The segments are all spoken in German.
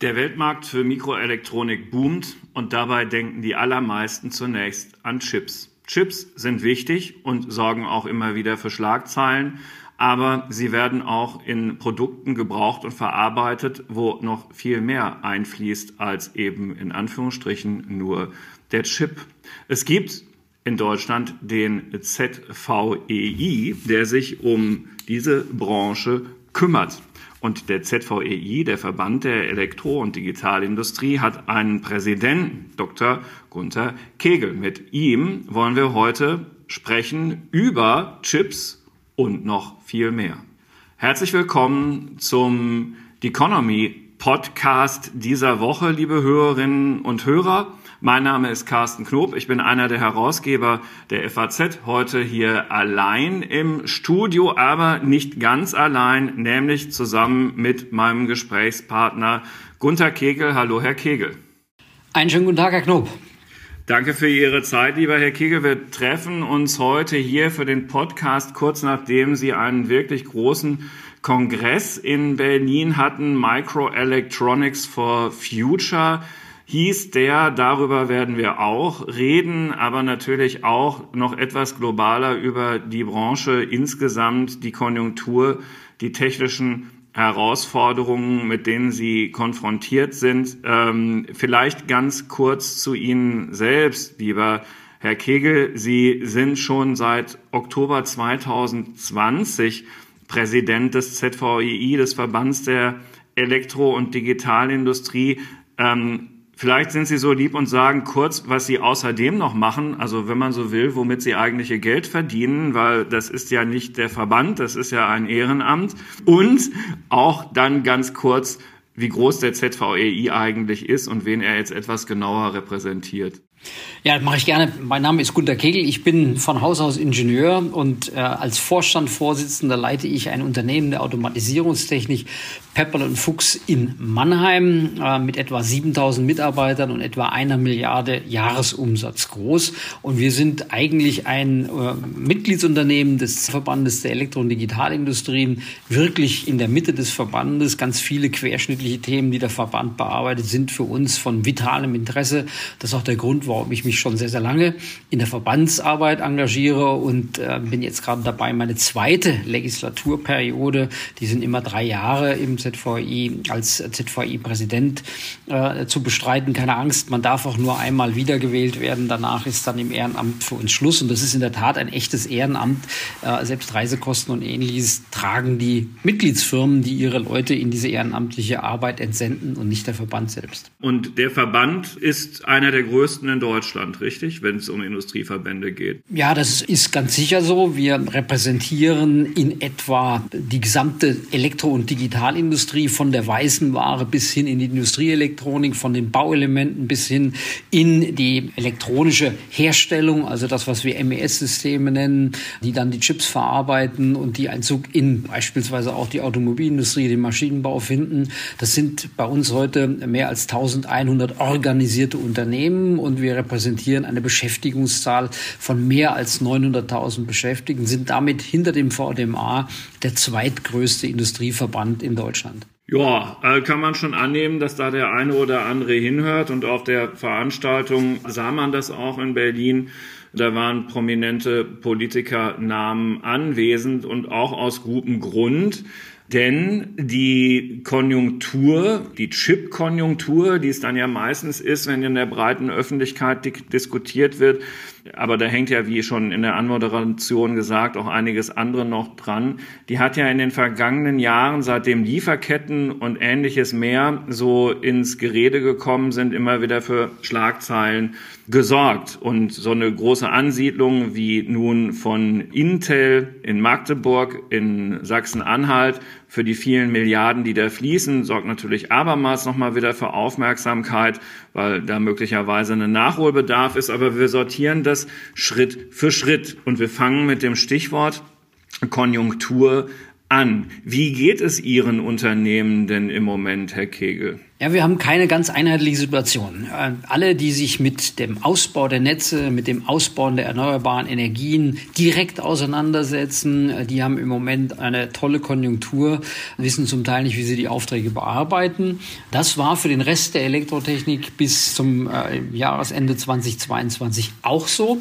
Der Weltmarkt für Mikroelektronik boomt und dabei denken die allermeisten zunächst an Chips. Chips sind wichtig und sorgen auch immer wieder für Schlagzeilen, aber sie werden auch in Produkten gebraucht und verarbeitet, wo noch viel mehr einfließt als eben in Anführungsstrichen nur der Chip. Es gibt in Deutschland den ZVEI, der sich um diese Branche kümmert. Und der ZVEI, der Verband der Elektro- und Digitalindustrie, hat einen Präsidenten, Dr. Gunther Kegel. Mit ihm wollen wir heute sprechen über Chips und noch viel mehr. Herzlich willkommen zum Economy Podcast dieser Woche, liebe Hörerinnen und Hörer. Mein Name ist Carsten Knob. Ich bin einer der Herausgeber der FAZ. Heute hier allein im Studio, aber nicht ganz allein, nämlich zusammen mit meinem Gesprächspartner Gunther Kegel. Hallo, Herr Kegel. Einen schönen guten Tag, Herr Knob. Danke für Ihre Zeit, lieber Herr Kegel. Wir treffen uns heute hier für den Podcast kurz nachdem Sie einen wirklich großen Kongress in Berlin hatten, Microelectronics for Future hieß der, darüber werden wir auch reden, aber natürlich auch noch etwas globaler über die Branche insgesamt, die Konjunktur, die technischen Herausforderungen, mit denen Sie konfrontiert sind. Ähm, vielleicht ganz kurz zu Ihnen selbst, lieber Herr Kegel. Sie sind schon seit Oktober 2020 Präsident des ZVEI, des Verbands der Elektro- und Digitalindustrie. Ähm, Vielleicht sind Sie so lieb und sagen kurz, was Sie außerdem noch machen, also wenn man so will, womit Sie eigentlich Ihr Geld verdienen, weil das ist ja nicht der Verband, das ist ja ein Ehrenamt. Und auch dann ganz kurz, wie groß der ZVEI eigentlich ist und wen er jetzt etwas genauer repräsentiert. Ja, mache ich gerne. Mein Name ist Gunter Kegel. Ich bin von Haus aus Ingenieur und äh, als Vorstandsvorsitzender leite ich ein Unternehmen der Automatisierungstechnik Pepperl und Fuchs in Mannheim äh, mit etwa 7000 Mitarbeitern und etwa einer Milliarde Jahresumsatz groß. Und wir sind eigentlich ein äh, Mitgliedsunternehmen des Verbandes der Elektro- und Digitalindustrien, wirklich in der Mitte des Verbandes. Ganz viele querschnittliche Themen, die der Verband bearbeitet, sind für uns von vitalem Interesse. Das ist auch der Grund, warum ich mich schon sehr, sehr lange in der Verbandsarbeit engagiere und äh, bin jetzt gerade dabei, meine zweite Legislaturperiode, die sind immer drei Jahre im ZVI, als ZVI-Präsident äh, zu bestreiten. Keine Angst, man darf auch nur einmal wiedergewählt werden. Danach ist dann im Ehrenamt für uns Schluss. Und das ist in der Tat ein echtes Ehrenamt. Äh, selbst Reisekosten und ähnliches tragen die Mitgliedsfirmen, die ihre Leute in diese ehrenamtliche Arbeit entsenden und nicht der Verband selbst. Und der Verband ist einer der größten Deutschland, richtig, wenn es um Industrieverbände geht? Ja, das ist ganz sicher so. Wir repräsentieren in etwa die gesamte Elektro- und Digitalindustrie von der weißen Ware bis hin in die Industrieelektronik, von den Bauelementen bis hin in die elektronische Herstellung, also das, was wir MES-Systeme nennen, die dann die Chips verarbeiten und die Einzug in beispielsweise auch die Automobilindustrie, den Maschinenbau finden. Das sind bei uns heute mehr als 1100 organisierte Unternehmen und wir repräsentieren eine Beschäftigungszahl von mehr als 900.000 Beschäftigten, sind damit hinter dem VDMA der zweitgrößte Industrieverband in Deutschland. Ja, äh, kann man schon annehmen, dass da der eine oder andere hinhört. Und auf der Veranstaltung sah man das auch in Berlin. Da waren prominente Politikernamen anwesend und auch aus gutem Grund. Denn die Konjunktur, die Chip-Konjunktur, die es dann ja meistens ist, wenn in der breiten Öffentlichkeit diskutiert wird, aber da hängt ja, wie schon in der Anmoderation gesagt, auch einiges andere noch dran. Die hat ja in den vergangenen Jahren, seitdem Lieferketten und ähnliches mehr so ins Gerede gekommen sind, immer wieder für Schlagzeilen gesorgt. Und so eine große Ansiedlung wie nun von Intel in Magdeburg in Sachsen-Anhalt für die vielen Milliarden, die da fließen, sorgt natürlich abermals nochmal wieder für Aufmerksamkeit, weil da möglicherweise ein Nachholbedarf ist. Aber wir sortieren das Schritt für Schritt und wir fangen mit dem Stichwort Konjunktur an. Wie geht es Ihren Unternehmen denn im Moment, Herr Kegel? Ja, wir haben keine ganz einheitliche Situation. Äh, alle, die sich mit dem Ausbau der Netze, mit dem Ausbau der erneuerbaren Energien direkt auseinandersetzen, äh, die haben im Moment eine tolle Konjunktur, wissen zum Teil nicht, wie sie die Aufträge bearbeiten. Das war für den Rest der Elektrotechnik bis zum äh, Jahresende 2022 auch so.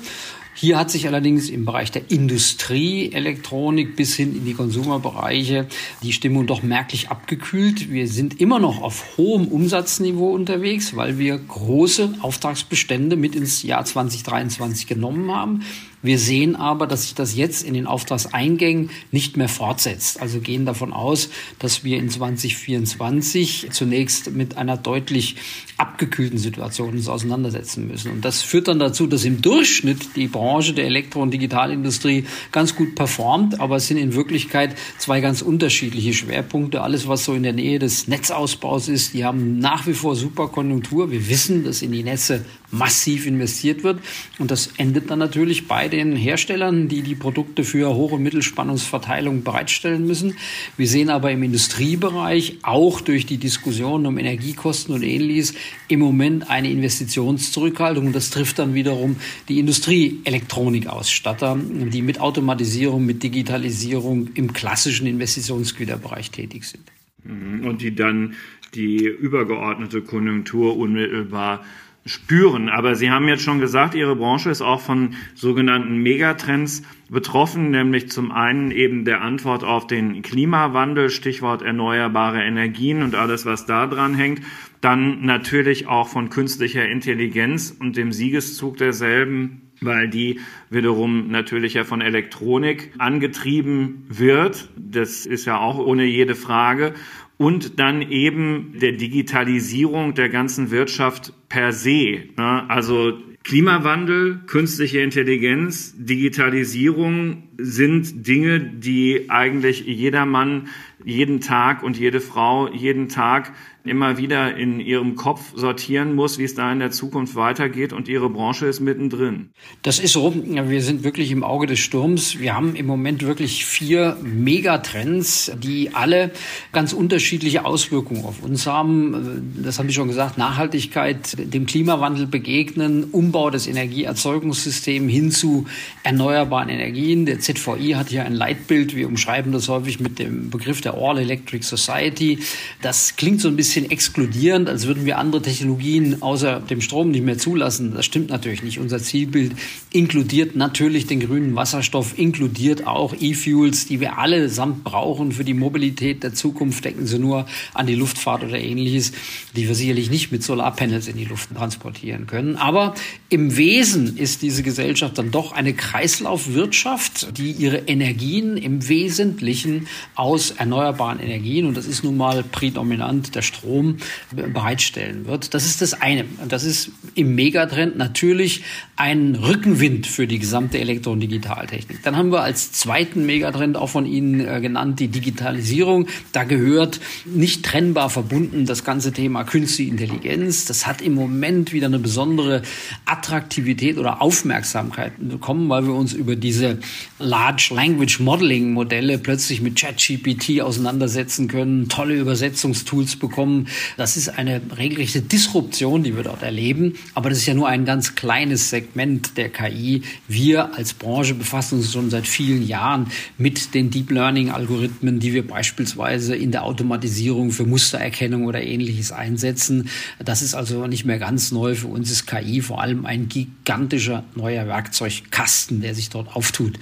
Hier hat sich allerdings im Bereich der Industrie, Elektronik bis hin in die Konsumerbereiche die Stimmung doch merklich abgekühlt. Wir sind immer noch auf hohem Umsatzniveau unterwegs, weil wir große Auftragsbestände mit ins Jahr 2023 genommen haben. Wir sehen aber, dass sich das jetzt in den Auftragseingängen nicht mehr fortsetzt. Also gehen davon aus, dass wir in 2024 zunächst mit einer deutlich abgekühlten Situation uns auseinandersetzen müssen. Und das führt dann dazu, dass im Durchschnitt die Branche der Elektro- und Digitalindustrie ganz gut performt, aber es sind in Wirklichkeit zwei ganz unterschiedliche Schwerpunkte. Alles, was so in der Nähe des Netzausbaus ist, die haben nach wie vor super Konjunktur. Wir wissen, dass in die Netze massiv investiert wird. Und das endet dann natürlich bei den Herstellern, die die Produkte für und Mittelspannungsverteilung bereitstellen müssen. Wir sehen aber im Industriebereich auch durch die Diskussion um Energiekosten und ähnliches im Moment eine Investitionszurückhaltung. Und das trifft dann wiederum die Industrieelektronikausstatter, die mit Automatisierung, mit Digitalisierung im klassischen Investitionsgüterbereich tätig sind. Mhm. Und die dann die übergeordnete Konjunktur unmittelbar spüren. Aber Sie haben jetzt schon gesagt, Ihre Branche ist auch von sogenannten Megatrends betroffen, nämlich zum einen eben der Antwort auf den Klimawandel, Stichwort erneuerbare Energien und alles, was da dran hängt. Dann natürlich auch von künstlicher Intelligenz und dem Siegeszug derselben weil die wiederum natürlich ja von Elektronik angetrieben wird. Das ist ja auch ohne jede Frage und dann eben der Digitalisierung der ganzen Wirtschaft per se. Ne? Also Klimawandel, künstliche Intelligenz, Digitalisierung sind Dinge, die eigentlich jedermann jeden Tag und jede Frau jeden Tag immer wieder in ihrem Kopf sortieren muss, wie es da in der Zukunft weitergeht und ihre Branche ist mittendrin. Das ist so. Wir sind wirklich im Auge des Sturms. Wir haben im Moment wirklich vier Megatrends, die alle ganz unterschiedliche Auswirkungen auf uns haben. Das habe ich schon gesagt. Nachhaltigkeit, dem Klimawandel begegnen, Umbau des Energieerzeugungssystems hin zu erneuerbaren Energien. Der ZVI hat hier ein Leitbild. Wir umschreiben das häufig mit dem Begriff der All Electric Society. Das klingt so ein bisschen exkludierend, als würden wir andere Technologien außer dem Strom nicht mehr zulassen. Das stimmt natürlich nicht. Unser Zielbild inkludiert natürlich den grünen Wasserstoff, inkludiert auch E-Fuels, die wir allesamt brauchen für die Mobilität der Zukunft. Denken Sie nur an die Luftfahrt oder ähnliches, die wir sicherlich nicht mit Solarpanels in die Luft transportieren können. Aber im Wesen ist diese Gesellschaft dann doch eine Kreislaufwirtschaft, die ihre Energien im Wesentlichen aus erneuerbaren Energien, und das ist nun mal prädominant der Strom, bereitstellen wird. Das ist das eine. Das ist im Megatrend natürlich ein Rückenwind für die gesamte Elektro- und Digitaltechnik. Dann haben wir als zweiten Megatrend auch von Ihnen äh, genannt die Digitalisierung. Da gehört nicht trennbar verbunden das ganze Thema künstliche Intelligenz. Das hat im Moment wieder eine besondere Attraktivität oder Aufmerksamkeit bekommen, weil wir uns über diese Large Language Modeling Modelle plötzlich mit ChatGPT auseinandersetzen können, tolle Übersetzungstools bekommen. Das ist eine regelrechte Disruption, die wir dort erleben. Aber das ist ja nur ein ganz kleines Segment der KI. Wir als Branche befassen uns schon seit vielen Jahren mit den Deep Learning Algorithmen, die wir beispielsweise in der Automatisierung für Mustererkennung oder ähnliches einsetzen. Das ist also nicht mehr ganz neu. Für uns ist KI vor allem ein gigantischer neuer Werkzeugkasten, der sich dort auftut.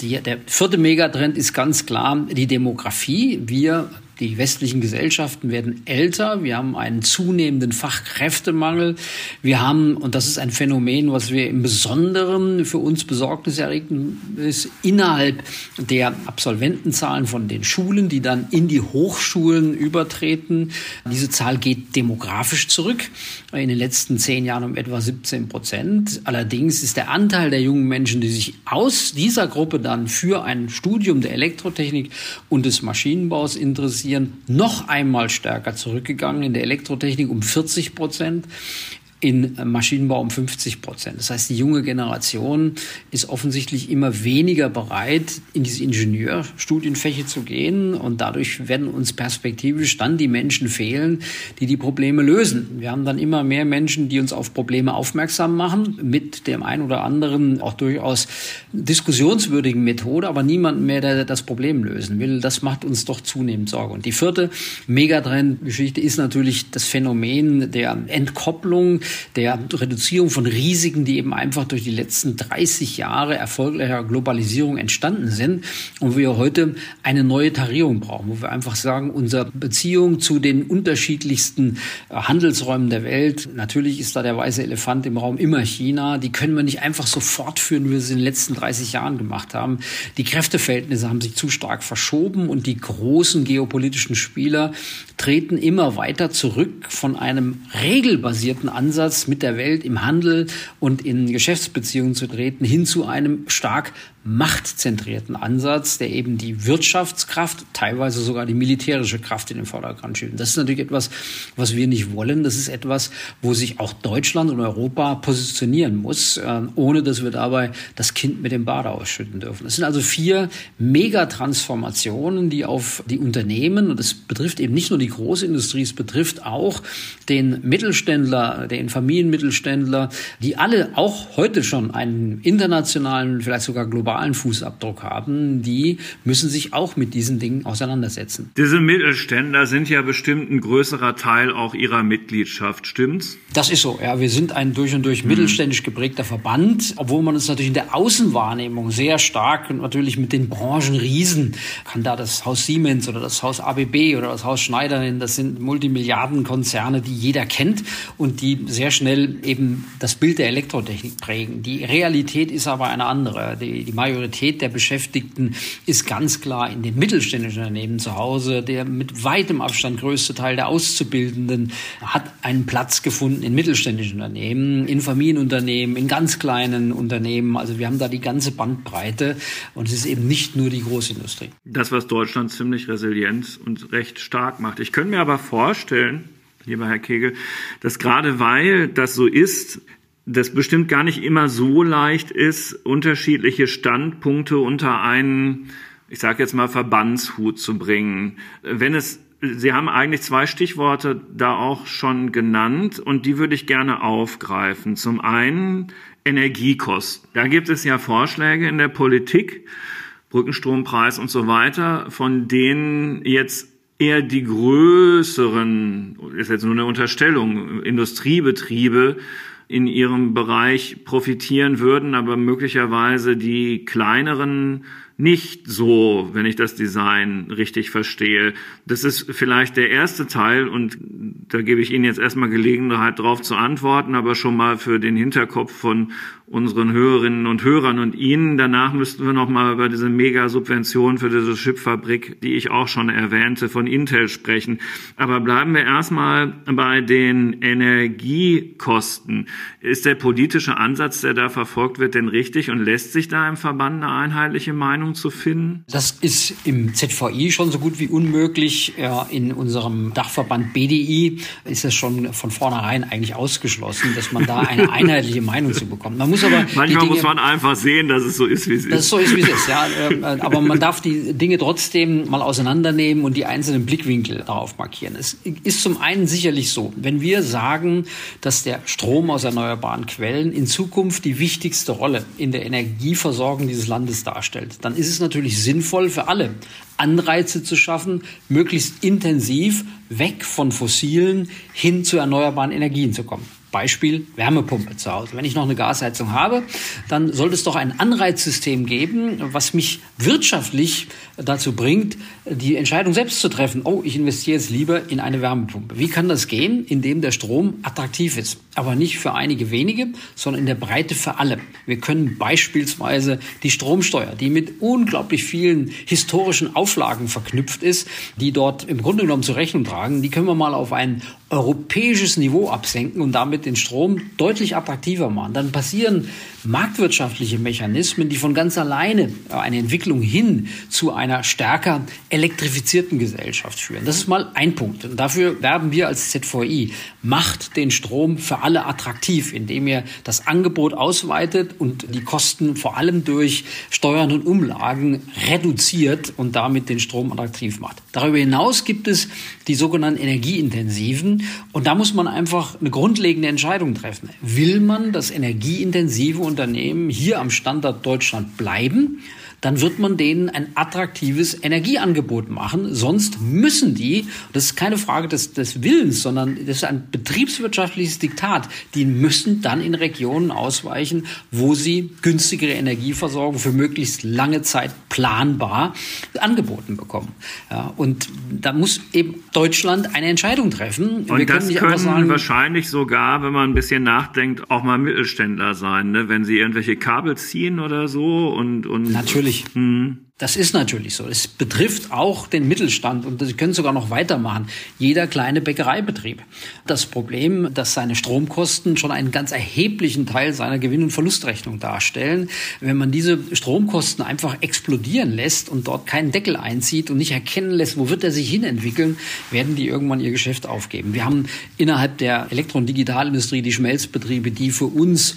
Die, der vierte Megatrend ist ganz klar die Demografie. Wir die westlichen Gesellschaften werden älter. Wir haben einen zunehmenden Fachkräftemangel. Wir haben, und das ist ein Phänomen, was wir im Besonderen für uns besorgniserregend ist, innerhalb der Absolventenzahlen von den Schulen, die dann in die Hochschulen übertreten. Diese Zahl geht demografisch zurück. In den letzten zehn Jahren um etwa 17 Prozent. Allerdings ist der Anteil der jungen Menschen, die sich aus dieser Gruppe dann für ein Studium der Elektrotechnik und des Maschinenbaus interessieren, noch einmal stärker zurückgegangen in der Elektrotechnik um 40 Prozent. In Maschinenbau um 50 Prozent. Das heißt, die junge Generation ist offensichtlich immer weniger bereit, in diese Ingenieurstudienfäche zu gehen und dadurch werden uns perspektivisch dann die Menschen fehlen, die die Probleme lösen. Wir haben dann immer mehr Menschen, die uns auf Probleme aufmerksam machen, mit dem einen oder anderen auch durchaus diskussionswürdigen Methode, aber niemand mehr, der das Problem lösen will. Das macht uns doch zunehmend Sorge. Und die vierte Megatrend-Geschichte ist natürlich das Phänomen der Entkopplung, der Reduzierung von Risiken, die eben einfach durch die letzten 30 Jahre erfolgreicher Globalisierung entstanden sind und wir heute eine neue Tarierung brauchen, wo wir einfach sagen, unsere Beziehung zu den unterschiedlichsten Handelsräumen der Welt, natürlich ist da der weiße Elefant im Raum immer China, die können wir nicht einfach so fortführen, wie wir es in den letzten 30 Jahren gemacht haben. Die Kräfteverhältnisse haben sich zu stark verschoben und die großen geopolitischen Spieler treten immer weiter zurück von einem regelbasierten Ansatz mit der Welt im Handel und in Geschäftsbeziehungen zu treten, hin zu einem stark machtzentrierten Ansatz, der eben die Wirtschaftskraft, teilweise sogar die militärische Kraft in den Vordergrund schiebt. Das ist natürlich etwas, was wir nicht wollen. Das ist etwas, wo sich auch Deutschland und Europa positionieren muss, äh, ohne dass wir dabei das Kind mit dem Bade ausschütten dürfen. Das sind also vier Megatransformationen, die auf die Unternehmen, und das betrifft eben nicht nur die Großindustrie, es betrifft auch den Mittelständler, den Familienmittelständler, die alle auch heute schon einen internationalen, vielleicht sogar globalen globalen Fußabdruck haben, die müssen sich auch mit diesen Dingen auseinandersetzen. Diese Mittelständler sind ja bestimmt ein größerer Teil auch ihrer Mitgliedschaft, stimmt's? Das ist so, ja. Wir sind ein durch und durch mhm. mittelständisch geprägter Verband, obwohl man uns natürlich in der Außenwahrnehmung sehr stark und natürlich mit den Branchenriesen, kann da das Haus Siemens oder das Haus ABB oder das Haus Schneider nennen, das sind Multimilliardenkonzerne, die jeder kennt und die sehr schnell eben das Bild der Elektrotechnik prägen. Die Realität ist aber eine andere. Die, die Majorität der Beschäftigten ist ganz klar in den mittelständischen Unternehmen zu Hause. Der mit weitem Abstand größte Teil der Auszubildenden hat einen Platz gefunden in mittelständischen Unternehmen, in Familienunternehmen, in ganz kleinen Unternehmen. Also wir haben da die ganze Bandbreite und es ist eben nicht nur die Großindustrie. Das, was Deutschland ziemlich resilient und recht stark macht. Ich könnte mir aber vorstellen, lieber Herr Kegel, dass gerade weil das so ist, das bestimmt gar nicht immer so leicht ist, unterschiedliche Standpunkte unter einen, ich sage jetzt mal, Verbandshut zu bringen. Wenn es Sie haben eigentlich zwei Stichworte da auch schon genannt und die würde ich gerne aufgreifen. Zum einen Energiekosten. Da gibt es ja Vorschläge in der Politik, Brückenstrompreis und so weiter, von denen jetzt eher die größeren, ist jetzt nur eine Unterstellung, Industriebetriebe in ihrem Bereich profitieren würden, aber möglicherweise die kleineren nicht so, wenn ich das Design richtig verstehe. Das ist vielleicht der erste Teil und da gebe ich Ihnen jetzt erstmal Gelegenheit darauf zu antworten, aber schon mal für den Hinterkopf von unseren Hörerinnen und Hörern und Ihnen. Danach müssten wir noch mal über diese Mega-Subvention für diese Chipfabrik, die ich auch schon erwähnte, von Intel sprechen. Aber bleiben wir erstmal bei den Energiekosten. Ist der politische Ansatz, der da verfolgt wird, denn richtig und lässt sich da im Verband eine einheitliche Meinung zu finden? Das ist im ZVI schon so gut wie unmöglich. In unserem Dachverband BDI ist es schon von vornherein eigentlich ausgeschlossen, dass man da eine einheitliche Meinung zu bekommt. Man muss muss aber Manchmal muss man einfach sehen, dass es so ist, wie es ist. Dass es so ist, wie es ist, ja. Ähm, äh, aber man darf die Dinge trotzdem mal auseinandernehmen und die einzelnen Blickwinkel darauf markieren. Es ist zum einen sicherlich so, wenn wir sagen, dass der Strom aus erneuerbaren Quellen in Zukunft die wichtigste Rolle in der Energieversorgung dieses Landes darstellt, dann ist es natürlich sinnvoll für alle, Anreize zu schaffen, möglichst intensiv weg von fossilen hin zu erneuerbaren Energien zu kommen. Beispiel Wärmepumpe zu Hause. Wenn ich noch eine Gasheizung habe, dann sollte es doch ein Anreizsystem geben, was mich wirtschaftlich dazu bringt, die Entscheidung selbst zu treffen. Oh, ich investiere jetzt lieber in eine Wärmepumpe. Wie kann das gehen? Indem der Strom attraktiv ist. Aber nicht für einige wenige, sondern in der Breite für alle. Wir können beispielsweise die Stromsteuer, die mit unglaublich vielen historischen Auflagen verknüpft ist, die dort im Grunde genommen zur Rechnung tragen, die können wir mal auf ein europäisches Niveau absenken und damit den Strom deutlich attraktiver machen. Dann passieren marktwirtschaftliche Mechanismen, die von ganz alleine eine Entwicklung hin zu einer stärker elektrifizierten Gesellschaft führen. Das ist mal ein Punkt. Und dafür werben wir als ZVI. Macht den Strom für alle attraktiv, indem ihr das Angebot ausweitet und die Kosten vor allem durch Steuern und Umlagen reduziert und damit den Strom attraktiv macht. Darüber hinaus gibt es die sogenannten energieintensiven und da muss man einfach eine grundlegende Entscheidung treffen. Will man das energieintensive Unternehmen hier am Standort Deutschland bleiben? Dann wird man denen ein attraktives Energieangebot machen. Sonst müssen die, das ist keine Frage des, des Willens, sondern das ist ein betriebswirtschaftliches Diktat, die müssen dann in Regionen ausweichen, wo sie günstigere Energieversorgung für möglichst lange Zeit planbar angeboten bekommen. Ja, und da muss eben Deutschland eine Entscheidung treffen. Und Wir das können, können sagen, wahrscheinlich sogar, wenn man ein bisschen nachdenkt, auch mal Mittelständler sein, ne? wenn sie irgendwelche Kabel ziehen oder so und, und natürlich natürlich. Mhm. Das ist natürlich so. Es betrifft auch den Mittelstand und Sie können sogar noch weitermachen. Jeder kleine Bäckereibetrieb. Das Problem, dass seine Stromkosten schon einen ganz erheblichen Teil seiner Gewinn- und Verlustrechnung darstellen. Wenn man diese Stromkosten einfach explodieren lässt und dort keinen Deckel einzieht und nicht erkennen lässt, wo wird er sich hinentwickeln, werden die irgendwann ihr Geschäft aufgeben. Wir haben innerhalb der Elektro- und Digitalindustrie die Schmelzbetriebe, die für uns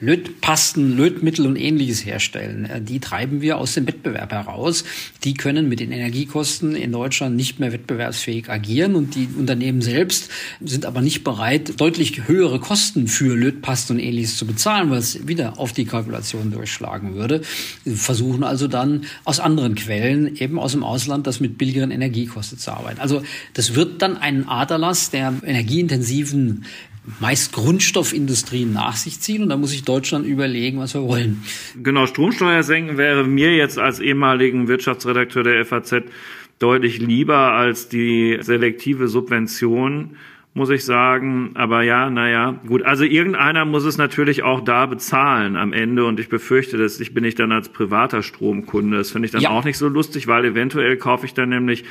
Lötpasten, Lötmittel und ähnliches herstellen. Äh, die treiben wir aus dem Wettbewerb heraus. Die können mit den Energiekosten in Deutschland nicht mehr wettbewerbsfähig agieren und die Unternehmen selbst sind aber nicht bereit, deutlich höhere Kosten für Lötpasten und ähnliches zu bezahlen, weil es wieder auf die Kalkulation durchschlagen würde. Sie versuchen also dann aus anderen Quellen, eben aus dem Ausland, das mit billigeren Energiekosten zu arbeiten. Also das wird dann einen Aderlass der energieintensiven meist Grundstoffindustrien nach sich ziehen und da muss sich Deutschland überlegen, was wir wollen. Genau, Stromsteuer senken wäre mir jetzt als ehemaligen Wirtschaftsredakteur der FAZ deutlich lieber als die selektive Subvention muss ich sagen. Aber ja, naja, gut. Also irgendeiner muss es natürlich auch da bezahlen am Ende. Und ich befürchte, dass ich bin ich dann als privater Stromkunde. Das finde ich dann ja. auch nicht so lustig, weil eventuell kaufe ich dann nämlich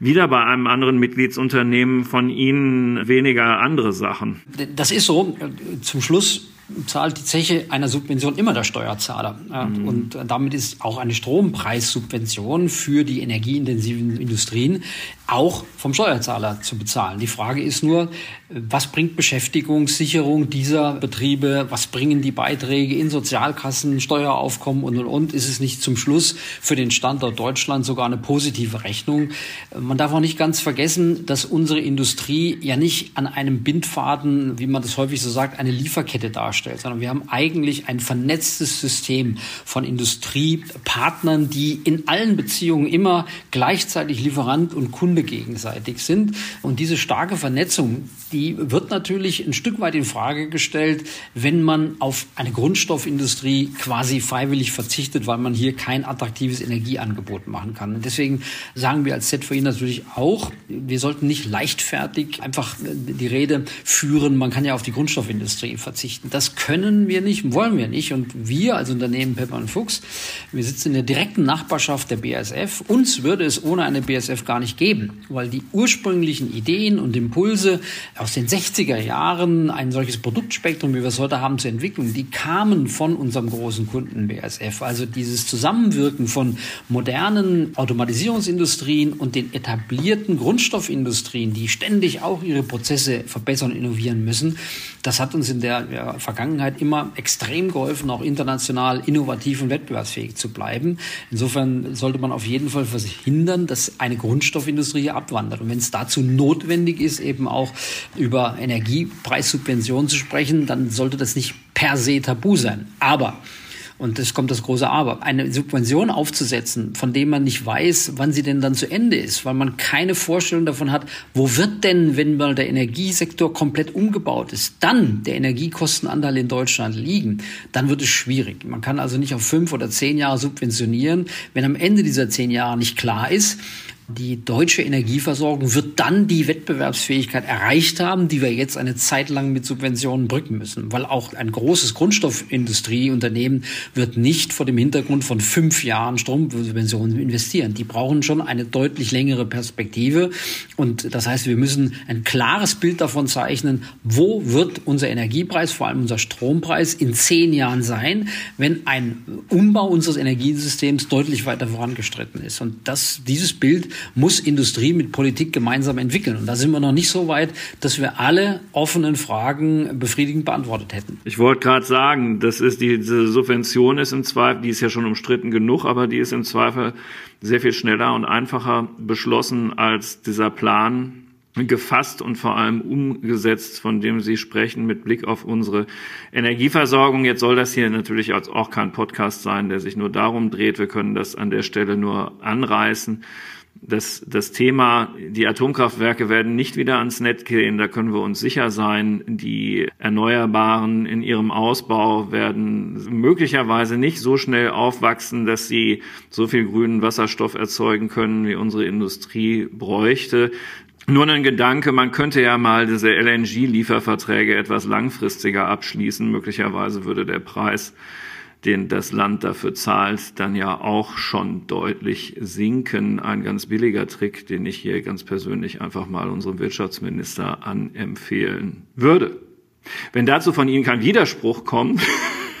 wieder bei einem anderen Mitgliedsunternehmen von Ihnen weniger andere Sachen. Das ist so. Zum Schluss zahlt die Zeche einer Subvention immer der Steuerzahler. Mhm. Und damit ist auch eine Strompreissubvention für die energieintensiven Industrien auch vom Steuerzahler zu bezahlen. Die Frage ist nur, was bringt Beschäftigungssicherung dieser Betriebe? Was bringen die Beiträge in Sozialkassen, Steueraufkommen und, und, und? Ist es nicht zum Schluss für den Standort Deutschland sogar eine positive Rechnung? Man darf auch nicht ganz vergessen, dass unsere Industrie ja nicht an einem Bindfaden, wie man das häufig so sagt, eine Lieferkette darstellt, sondern wir haben eigentlich ein vernetztes System von Industriepartnern, die in allen Beziehungen immer gleichzeitig Lieferant und Kunde gegenseitig sind. Und diese starke Vernetzung, die die wird natürlich ein Stück weit in Frage gestellt, wenn man auf eine Grundstoffindustrie quasi freiwillig verzichtet, weil man hier kein attraktives Energieangebot machen kann. Und deswegen sagen wir als ZVI natürlich auch, wir sollten nicht leichtfertig einfach die Rede führen, man kann ja auf die Grundstoffindustrie verzichten. Das können wir nicht, wollen wir nicht. Und wir als Unternehmen Pepper und Fuchs, wir sitzen in der direkten Nachbarschaft der BASF. Uns würde es ohne eine BASF gar nicht geben, weil die ursprünglichen Ideen und Impulse aus aus den 60er Jahren ein solches Produktspektrum, wie wir es heute haben, zu entwickeln, die kamen von unserem großen Kunden BASF. Also dieses Zusammenwirken von modernen Automatisierungsindustrien und den etablierten Grundstoffindustrien, die ständig auch ihre Prozesse verbessern und innovieren müssen, das hat uns in der Vergangenheit immer extrem geholfen, auch international innovativ und wettbewerbsfähig zu bleiben. Insofern sollte man auf jeden Fall verhindern, dass eine Grundstoffindustrie abwandert. Und wenn es dazu notwendig ist, eben auch über Energiepreissubventionen zu sprechen, dann sollte das nicht per se tabu sein. Aber und es kommt das große Aber. Eine Subvention aufzusetzen, von dem man nicht weiß, wann sie denn dann zu Ende ist, weil man keine Vorstellung davon hat, wo wird denn, wenn mal der Energiesektor komplett umgebaut ist, dann der Energiekostenanteil in Deutschland liegen, dann wird es schwierig. Man kann also nicht auf fünf oder zehn Jahre subventionieren, wenn am Ende dieser zehn Jahre nicht klar ist, Die deutsche Energieversorgung wird dann die Wettbewerbsfähigkeit erreicht haben, die wir jetzt eine Zeit lang mit Subventionen brücken müssen, weil auch ein großes Grundstoffindustrieunternehmen wird nicht vor dem Hintergrund von fünf Jahren Stromsubventionen investieren. Die brauchen schon eine deutlich längere Perspektive. Und das heißt, wir müssen ein klares Bild davon zeichnen, wo wird unser Energiepreis, vor allem unser Strompreis in zehn Jahren sein, wenn ein Umbau unseres Energiesystems deutlich weiter vorangestritten ist. Und das, dieses Bild muss Industrie mit Politik gemeinsam entwickeln. Und da sind wir noch nicht so weit, dass wir alle offenen Fragen befriedigend beantwortet hätten. Ich wollte gerade sagen, das ist die, diese Subvention ist im Zweifel, die ist ja schon umstritten genug, aber die ist im Zweifel sehr viel schneller und einfacher beschlossen als dieser Plan, gefasst und vor allem umgesetzt, von dem Sie sprechen, mit Blick auf unsere Energieversorgung. Jetzt soll das hier natürlich auch kein Podcast sein, der sich nur darum dreht. Wir können das an der Stelle nur anreißen. Das, das Thema, die Atomkraftwerke werden nicht wieder ans Netz gehen, da können wir uns sicher sein. Die Erneuerbaren in ihrem Ausbau werden möglicherweise nicht so schnell aufwachsen, dass sie so viel grünen Wasserstoff erzeugen können, wie unsere Industrie bräuchte. Nur ein Gedanke, man könnte ja mal diese LNG-Lieferverträge etwas langfristiger abschließen. Möglicherweise würde der Preis, den das Land dafür zahlt, dann ja auch schon deutlich sinken. Ein ganz billiger Trick, den ich hier ganz persönlich einfach mal unserem Wirtschaftsminister anempfehlen würde. Wenn dazu von Ihnen kein Widerspruch kommt,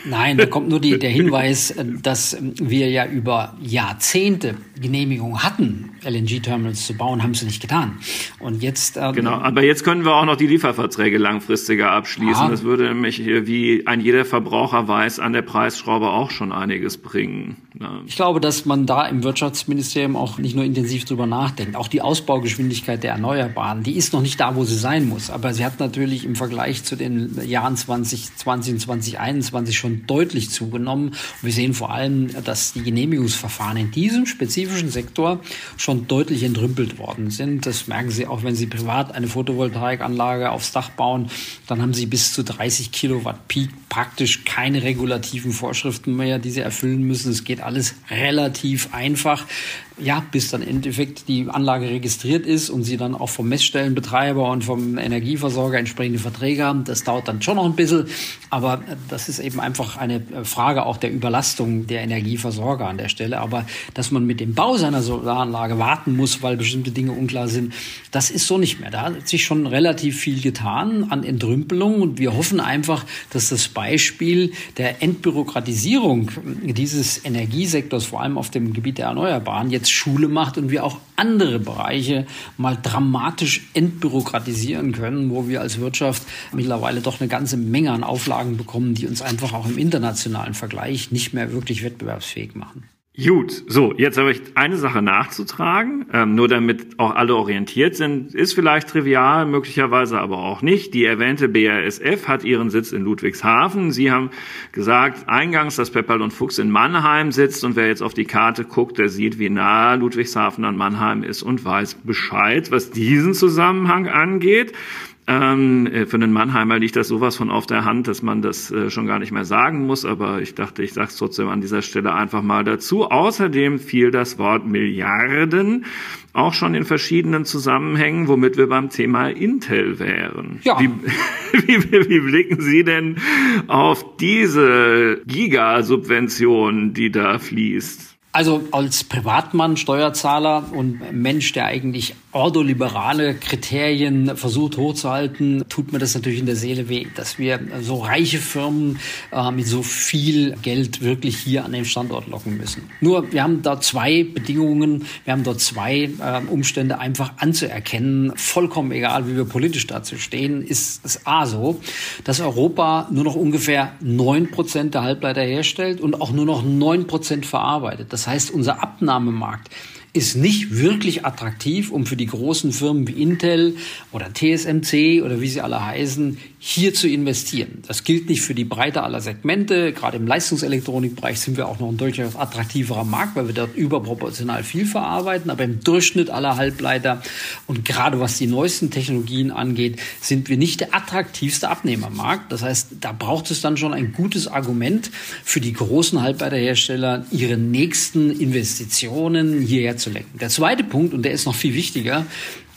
Nein, da kommt nur die, der Hinweis, äh, dass wir ja über Jahrzehnte Genehmigung hatten, LNG-Terminals zu bauen, haben sie nicht getan. Und jetzt ähm, genau, aber jetzt können wir auch noch die Lieferverträge langfristiger abschließen. Ja. Das würde nämlich, wie ein jeder Verbraucher weiß, an der Preisschraube auch schon einiges bringen. Ja. Ich glaube, dass man da im Wirtschaftsministerium auch nicht nur intensiv drüber nachdenkt. Auch die Ausbaugeschwindigkeit der Erneuerbaren, die ist noch nicht da, wo sie sein muss. Aber sie hat natürlich im Vergleich zu den Jahren 2020 und 2021 schon deutlich zugenommen. Und wir sehen vor allem, dass die Genehmigungsverfahren in diesem spezifischen Sektor schon deutlich entrümpelt worden sind. Das merken Sie auch, wenn Sie privat eine Photovoltaikanlage aufs Dach bauen. Dann haben Sie bis zu 30 Kilowatt Peak praktisch keine regulativen Vorschriften mehr, die Sie erfüllen müssen. Es geht alles relativ einfach ja, bis dann im Endeffekt die Anlage registriert ist und sie dann auch vom Messstellenbetreiber und vom Energieversorger entsprechende Verträge haben. Das dauert dann schon noch ein bisschen, aber das ist eben einfach eine Frage auch der Überlastung der Energieversorger an der Stelle. Aber dass man mit dem Bau seiner Solaranlage warten muss, weil bestimmte Dinge unklar sind, das ist so nicht mehr. Da hat sich schon relativ viel getan an Entrümpelung und wir hoffen einfach, dass das Beispiel der Entbürokratisierung dieses Energiesektors, vor allem auf dem Gebiet der Erneuerbaren, jetzt Schule macht und wir auch andere Bereiche mal dramatisch entbürokratisieren können, wo wir als Wirtschaft mittlerweile doch eine ganze Menge an Auflagen bekommen, die uns einfach auch im internationalen Vergleich nicht mehr wirklich wettbewerbsfähig machen. Gut, so, jetzt habe ich eine Sache nachzutragen, ähm, nur damit auch alle orientiert sind. Ist vielleicht trivial, möglicherweise aber auch nicht. Die erwähnte BASF hat ihren Sitz in Ludwigshafen. Sie haben gesagt, eingangs, dass Pepperl und Fuchs in Mannheim sitzt und wer jetzt auf die Karte guckt, der sieht, wie nah Ludwigshafen an Mannheim ist und weiß Bescheid, was diesen Zusammenhang angeht. Ähm, äh, für einen Mannheimer liegt das sowas von auf der Hand, dass man das äh, schon gar nicht mehr sagen muss. Aber ich dachte, ich sage es trotzdem an dieser Stelle einfach mal dazu. Außerdem fiel das Wort Milliarden auch schon in verschiedenen Zusammenhängen, womit wir beim Thema Intel wären. Ja. Wie, wie, wie blicken Sie denn auf diese Gigasubvention, die da fließt? Also als Privatmann, Steuerzahler und Mensch, der eigentlich ordoliberale Kriterien versucht hochzuhalten, tut mir das natürlich in der Seele weh, dass wir so reiche Firmen äh, mit so viel Geld wirklich hier an den Standort locken müssen. Nur wir haben da zwei Bedingungen, wir haben dort zwei äh, Umstände einfach anzuerkennen. Vollkommen egal, wie wir politisch dazu stehen, ist es A so, dass Europa nur noch ungefähr neun Prozent der Halbleiter herstellt und auch nur noch neun Prozent verarbeitet. Das das heißt, unser Abnahmemarkt ist nicht wirklich attraktiv, um für die großen Firmen wie Intel oder TSMC oder wie sie alle heißen, hier zu investieren. Das gilt nicht für die Breite aller Segmente. Gerade im Leistungselektronikbereich sind wir auch noch ein durchaus attraktiverer Markt, weil wir dort überproportional viel verarbeiten. Aber im Durchschnitt aller Halbleiter und gerade was die neuesten Technologien angeht, sind wir nicht der attraktivste Abnehmermarkt. Das heißt, da braucht es dann schon ein gutes Argument für die großen Halbleiterhersteller, ihre nächsten Investitionen hierher zu lenken. Der zweite Punkt, und der ist noch viel wichtiger,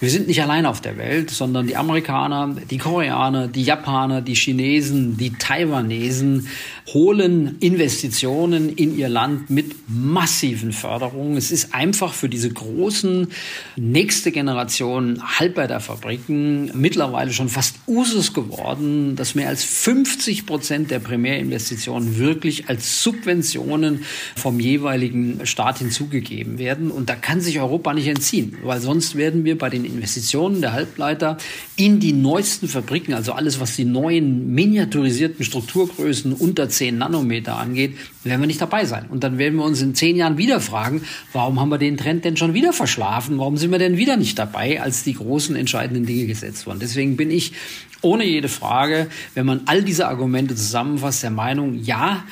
wir sind nicht allein auf der Welt, sondern die Amerikaner, die Koreaner, die Japaner, die Chinesen, die Taiwanesen holen Investitionen in ihr Land mit massiven Förderungen. Es ist einfach für diese großen nächste Generation Halbleiterfabriken mittlerweile schon fast Usus geworden, dass mehr als 50 Prozent der Primärinvestitionen wirklich als Subventionen vom jeweiligen Staat hinzugegeben werden. Und da kann sich Europa nicht entziehen, weil sonst werden wir bei den Investitionen der Halbleiter in die neuesten Fabriken, also alles, was die neuen miniaturisierten Strukturgrößen unter 10 Nanometer angeht, werden wir nicht dabei sein. Und dann werden wir uns in zehn Jahren wieder fragen, warum haben wir den Trend denn schon wieder verschlafen? Warum sind wir denn wieder nicht dabei, als die großen entscheidenden Dinge gesetzt wurden? Deswegen bin ich ohne jede Frage, wenn man all diese Argumente zusammenfasst, der Meinung, ja,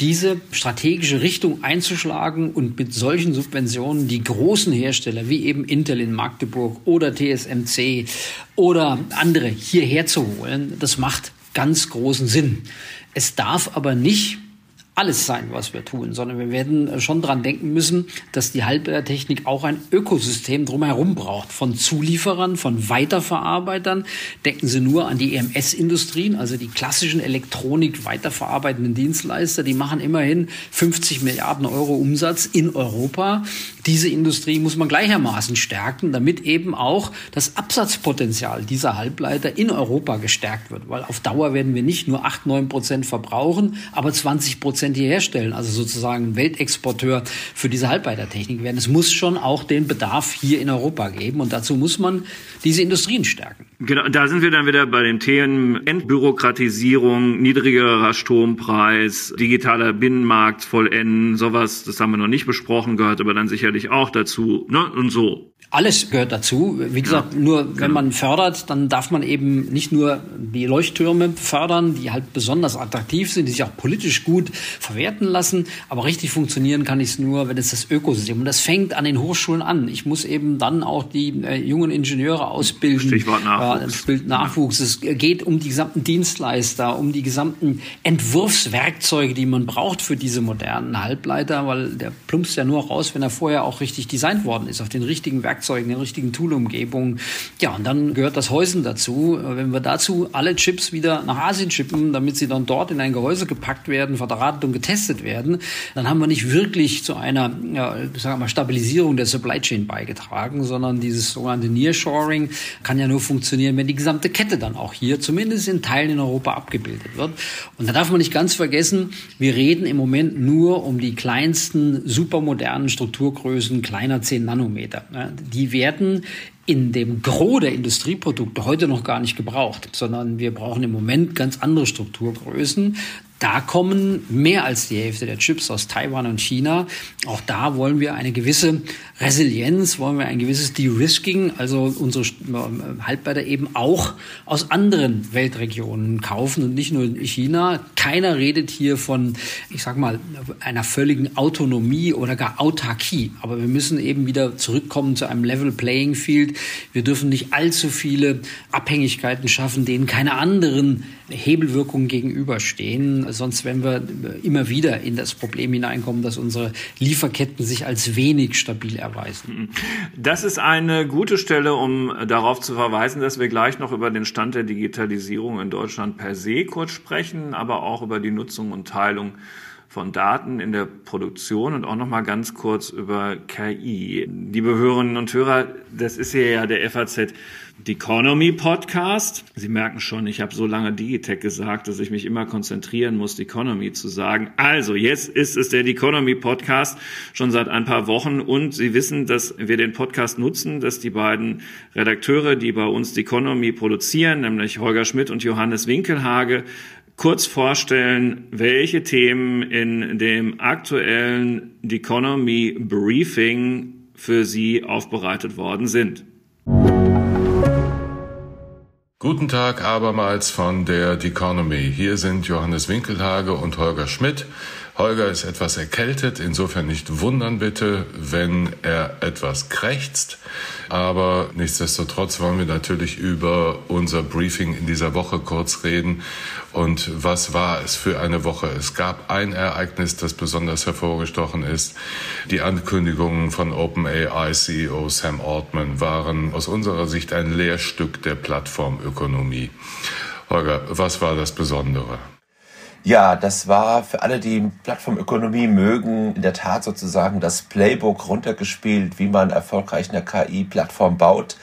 diese strategische Richtung einzuschlagen und mit solchen Subventionen die großen Hersteller wie eben Intel in Magdeburg oder TSMC oder andere hierher zu holen, das macht ganz großen Sinn. Es darf aber nicht alles sein, was wir tun, sondern wir werden schon dran denken müssen, dass die Halbleitertechnik auch ein Ökosystem drumherum braucht. Von Zulieferern, von Weiterverarbeitern. Denken Sie nur an die EMS-Industrien, also die klassischen Elektronik weiterverarbeitenden Dienstleister. Die machen immerhin 50 Milliarden Euro Umsatz in Europa. Diese Industrie muss man gleichermaßen stärken, damit eben auch das Absatzpotenzial dieser Halbleiter in Europa gestärkt wird. Weil auf Dauer werden wir nicht nur 8, 9 Prozent verbrauchen, aber 20 Prozent Prozent hierher stellen, also sozusagen Weltexporteur für diese Halbleitertechnik werden. Es muss schon auch den Bedarf hier in Europa geben und dazu muss man diese Industrien stärken. Genau, da sind wir dann wieder bei den Themen Entbürokratisierung, niedrigerer Strompreis, digitaler Binnenmarkt vollenden, sowas, das haben wir noch nicht besprochen, gehört aber dann sicherlich auch dazu, ne, und so. Alles gehört dazu. Wie gesagt, ja, nur wenn genau. man fördert, dann darf man eben nicht nur die Leuchttürme fördern, die halt besonders attraktiv sind, die sich auch politisch gut verwerten lassen. Aber richtig funktionieren kann ich es nur, wenn es das Ökosystem. Und das fängt an den Hochschulen an. Ich muss eben dann auch die äh, jungen Ingenieure ausbilden. Stichwort Nachwuchs. Äh, Nachwuchs. Es geht um die gesamten Dienstleister, um die gesamten Entwurfswerkzeuge, die man braucht für diese modernen Halbleiter, weil der plumpst ja nur raus, wenn er vorher auch richtig designt worden ist, auf den richtigen Werkzeugen. Werkzeugen, in richtigen Toolumgebungen. Ja, und dann gehört das Häusen dazu. Wenn wir dazu alle Chips wieder nach Asien schippen, damit sie dann dort in ein Gehäuse gepackt werden, verdrahtet und getestet werden, dann haben wir nicht wirklich zu einer ja, sagen wir mal, Stabilisierung der Supply Chain beigetragen, sondern dieses sogenannte Nearshoring kann ja nur funktionieren, wenn die gesamte Kette dann auch hier, zumindest in Teilen in Europa, abgebildet wird. Und da darf man nicht ganz vergessen, wir reden im Moment nur um die kleinsten, supermodernen Strukturgrößen kleiner 10 Nanometer die werden in dem Gros der Industrieprodukte heute noch gar nicht gebraucht, sondern wir brauchen im Moment ganz andere Strukturgrößen. Da kommen mehr als die Hälfte der Chips aus Taiwan und China. Auch da wollen wir eine gewisse Resilienz, wollen wir ein gewisses De-Risking, also unsere äh, Halbleiter eben auch aus anderen Weltregionen kaufen und nicht nur China. Keiner redet hier von, ich sag mal, einer völligen Autonomie oder gar Autarkie. Aber wir müssen eben wieder zurückkommen zu einem Level Playing Field. Wir dürfen nicht allzu viele Abhängigkeiten schaffen, denen keine anderen Hebelwirkungen gegenüberstehen sonst werden wir immer wieder in das Problem hineinkommen, dass unsere Lieferketten sich als wenig stabil erweisen. Das ist eine gute Stelle, um darauf zu verweisen, dass wir gleich noch über den Stand der Digitalisierung in Deutschland per se kurz sprechen, aber auch über die Nutzung und Teilung von Daten in der Produktion und auch noch mal ganz kurz über KI. Liebe Hörerinnen und Hörer, das ist hier ja der FAZ Economy Podcast. Sie merken schon, ich habe so lange Digitech gesagt, dass ich mich immer konzentrieren muss, Economy zu sagen. Also, jetzt ist es der Economy Podcast schon seit ein paar Wochen und Sie wissen, dass wir den Podcast nutzen, dass die beiden Redakteure, die bei uns Economy produzieren, nämlich Holger Schmidt und Johannes Winkelhage, kurz vorstellen, welche Themen in dem aktuellen Economy Briefing für Sie aufbereitet worden sind. Guten Tag abermals von der The Economy. Hier sind Johannes Winkelhage und Holger Schmidt. Holger ist etwas erkältet, insofern nicht wundern bitte, wenn er etwas krächzt. Aber nichtsdestotrotz wollen wir natürlich über unser Briefing in dieser Woche kurz reden. Und was war es für eine Woche? Es gab ein Ereignis, das besonders hervorgestochen ist. Die Ankündigungen von OpenAI CEO Sam Altman waren aus unserer Sicht ein Lehrstück der Plattformökonomie. Holger, was war das Besondere? Ja, das war für alle, die Plattformökonomie mögen, in der Tat sozusagen das Playbook runtergespielt, wie man erfolgreich eine KI-Plattform baut.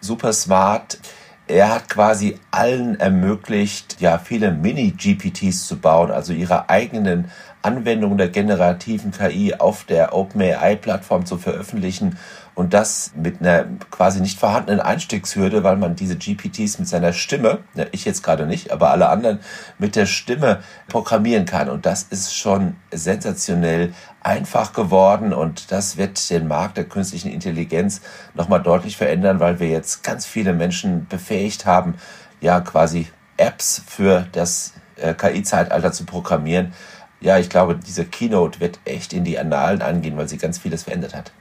Super smart. Er hat quasi allen ermöglicht, ja, viele Mini-GPTs zu bauen, also ihre eigenen Anwendungen der generativen KI auf der OpenAI-Plattform zu veröffentlichen und das mit einer quasi nicht vorhandenen Einstiegshürde, weil man diese GPTs mit seiner Stimme, ja, ich jetzt gerade nicht, aber alle anderen mit der Stimme programmieren kann. Und das ist schon sensationell einfach geworden und das wird den Markt der künstlichen Intelligenz nochmal deutlich verändern, weil wir jetzt ganz viele Menschen befähigt haben, ja quasi Apps für das äh, KI-Zeitalter zu programmieren. Ja, ich glaube, diese Keynote wird echt in die Annalen angehen, weil sie ganz vieles verändert hat.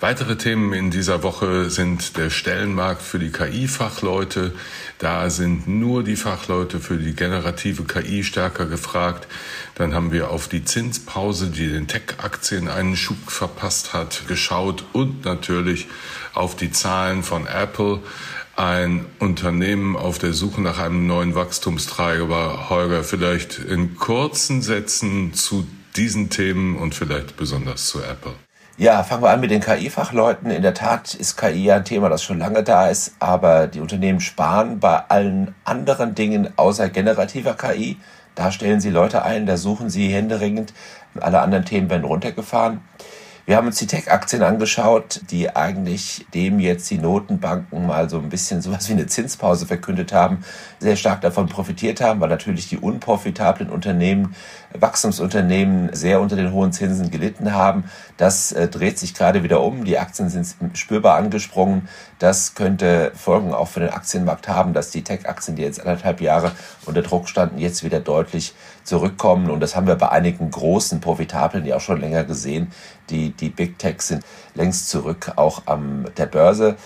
Weitere Themen in dieser Woche sind der Stellenmarkt für die KI-Fachleute. Da sind nur die Fachleute für die generative KI stärker gefragt. Dann haben wir auf die Zinspause, die den Tech-Aktien einen Schub verpasst hat, geschaut und natürlich auf die Zahlen von Apple. Ein Unternehmen auf der Suche nach einem neuen Wachstumstreiber. Holger, vielleicht in kurzen Sätzen zu diesen Themen und vielleicht besonders zu Apple. Ja, fangen wir an mit den KI-Fachleuten. In der Tat ist KI ja ein Thema, das schon lange da ist, aber die Unternehmen sparen bei allen anderen Dingen außer generativer KI. Da stellen sie Leute ein, da suchen sie händeringend. Alle anderen Themen werden runtergefahren. Wir haben uns die Tech-Aktien angeschaut, die eigentlich dem jetzt die Notenbanken mal so ein bisschen sowas wie eine Zinspause verkündet haben, sehr stark davon profitiert haben, weil natürlich die unprofitablen Unternehmen, Wachstumsunternehmen sehr unter den hohen Zinsen gelitten haben. Das äh, dreht sich gerade wieder um. Die Aktien sind spürbar angesprungen. Das könnte Folgen auch für den Aktienmarkt haben, dass die Tech-Aktien, die jetzt anderthalb Jahre unter Druck standen, jetzt wieder deutlich zurückkommen. Und das haben wir bei einigen großen, profitablen ja auch schon länger gesehen. Die, die Big Techs sind längst zurück, auch am der Börse.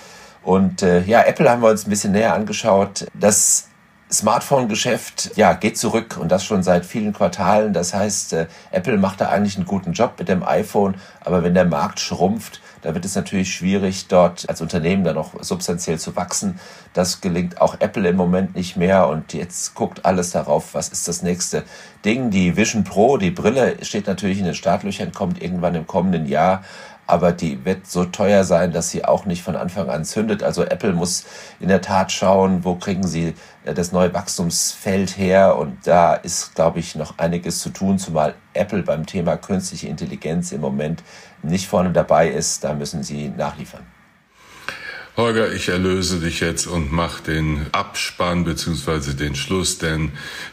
Und äh, ja, Apple haben wir uns ein bisschen näher angeschaut. Das Smartphone-Geschäft ja, geht zurück und das schon seit vielen Quartalen. Das heißt, äh, Apple macht da eigentlich einen guten Job mit dem iPhone, aber wenn der Markt schrumpft, da wird es natürlich schwierig, dort als Unternehmen dann noch substanziell zu wachsen. Das gelingt auch Apple im Moment nicht mehr und jetzt guckt alles darauf, was ist das nächste Ding. Die Vision Pro, die Brille, steht natürlich in den Startlöchern, kommt irgendwann im kommenden Jahr aber die wird so teuer sein, dass sie auch nicht von Anfang an zündet. Also Apple muss in der Tat schauen, wo kriegen sie das neue Wachstumsfeld her und da ist, glaube ich, noch einiges zu tun, zumal Apple beim Thema künstliche Intelligenz im Moment nicht vorne dabei ist. Da müssen sie nachliefern. Holger, ich erlöse dich jetzt und mach den Abspann beziehungsweise den Schluss, denn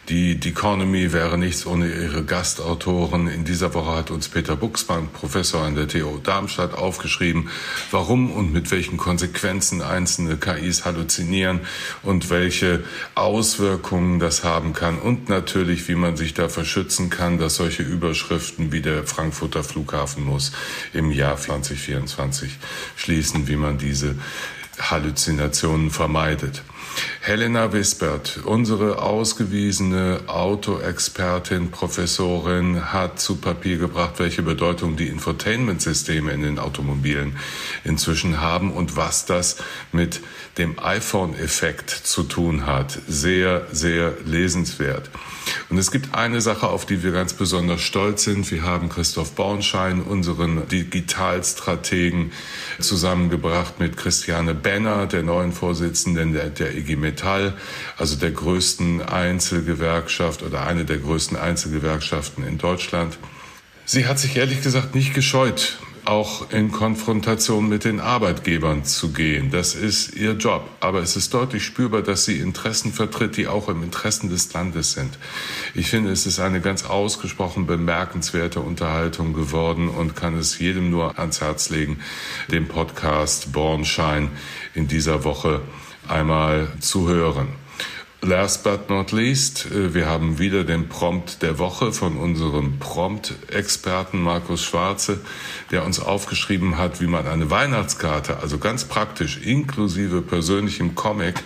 die Economy wäre nichts ohne ihre Gastautoren. In dieser Woche hat uns Peter Buchsmann, Professor an der TU Darmstadt, aufgeschrieben, warum und mit welchen Konsequenzen einzelne KIs halluzinieren und welche Auswirkungen das haben kann und natürlich, wie man sich davor schützen kann, dass solche Überschriften wie der Frankfurter Flughafen muss im Jahr 2024 schließen, wie man diese Halluzinationen vermeidet. Helena Wispert, unsere ausgewiesene Autoexpertin, Professorin, hat zu Papier gebracht, welche Bedeutung die Infotainment-Systeme in den Automobilen inzwischen haben und was das mit dem iPhone-Effekt zu tun hat. Sehr, sehr lesenswert. Und es gibt eine Sache, auf die wir ganz besonders stolz sind. Wir haben Christoph Bornschein, unseren Digitalstrategen, zusammengebracht mit Christiane Benner, der neuen Vorsitzenden der, der IG Metall, also der größten Einzelgewerkschaft oder eine der größten Einzelgewerkschaften in Deutschland. Sie hat sich ehrlich gesagt nicht gescheut, auch in Konfrontation mit den Arbeitgebern zu gehen. Das ist ihr Job. Aber es ist deutlich spürbar, dass sie Interessen vertritt, die auch im Interessen des Landes sind. Ich finde, es ist eine ganz ausgesprochen bemerkenswerte Unterhaltung geworden und kann es jedem nur ans Herz legen, den Podcast Bornschein in dieser Woche einmal zu hören. Last but not least, äh, wir haben wieder den Prompt der Woche von unserem Prompt-Experten Markus Schwarze, der uns aufgeschrieben hat, wie man eine Weihnachtskarte, also ganz praktisch inklusive persönlichem Comic,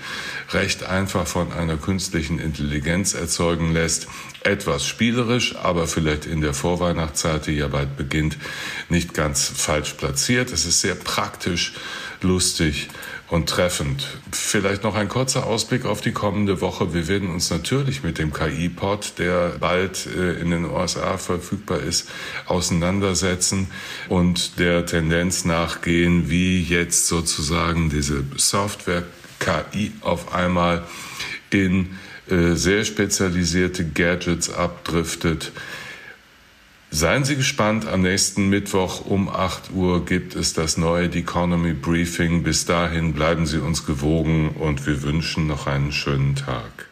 recht einfach von einer künstlichen Intelligenz erzeugen lässt. Etwas spielerisch, aber vielleicht in der Vorweihnachtszeit, die ja bald beginnt, nicht ganz falsch platziert. Es ist sehr praktisch, lustig und treffend. Vielleicht noch ein kurzer Ausblick auf die kommende Woche. Wir werden uns natürlich mit dem KI-Pod, der bald äh, in den USA verfügbar ist, auseinandersetzen und der Tendenz nachgehen, wie jetzt sozusagen diese Software KI auf einmal in äh, sehr spezialisierte Gadgets abdriftet, Seien Sie gespannt, am nächsten Mittwoch um 8 Uhr gibt es das neue The Economy Briefing. Bis dahin bleiben Sie uns gewogen und wir wünschen noch einen schönen Tag.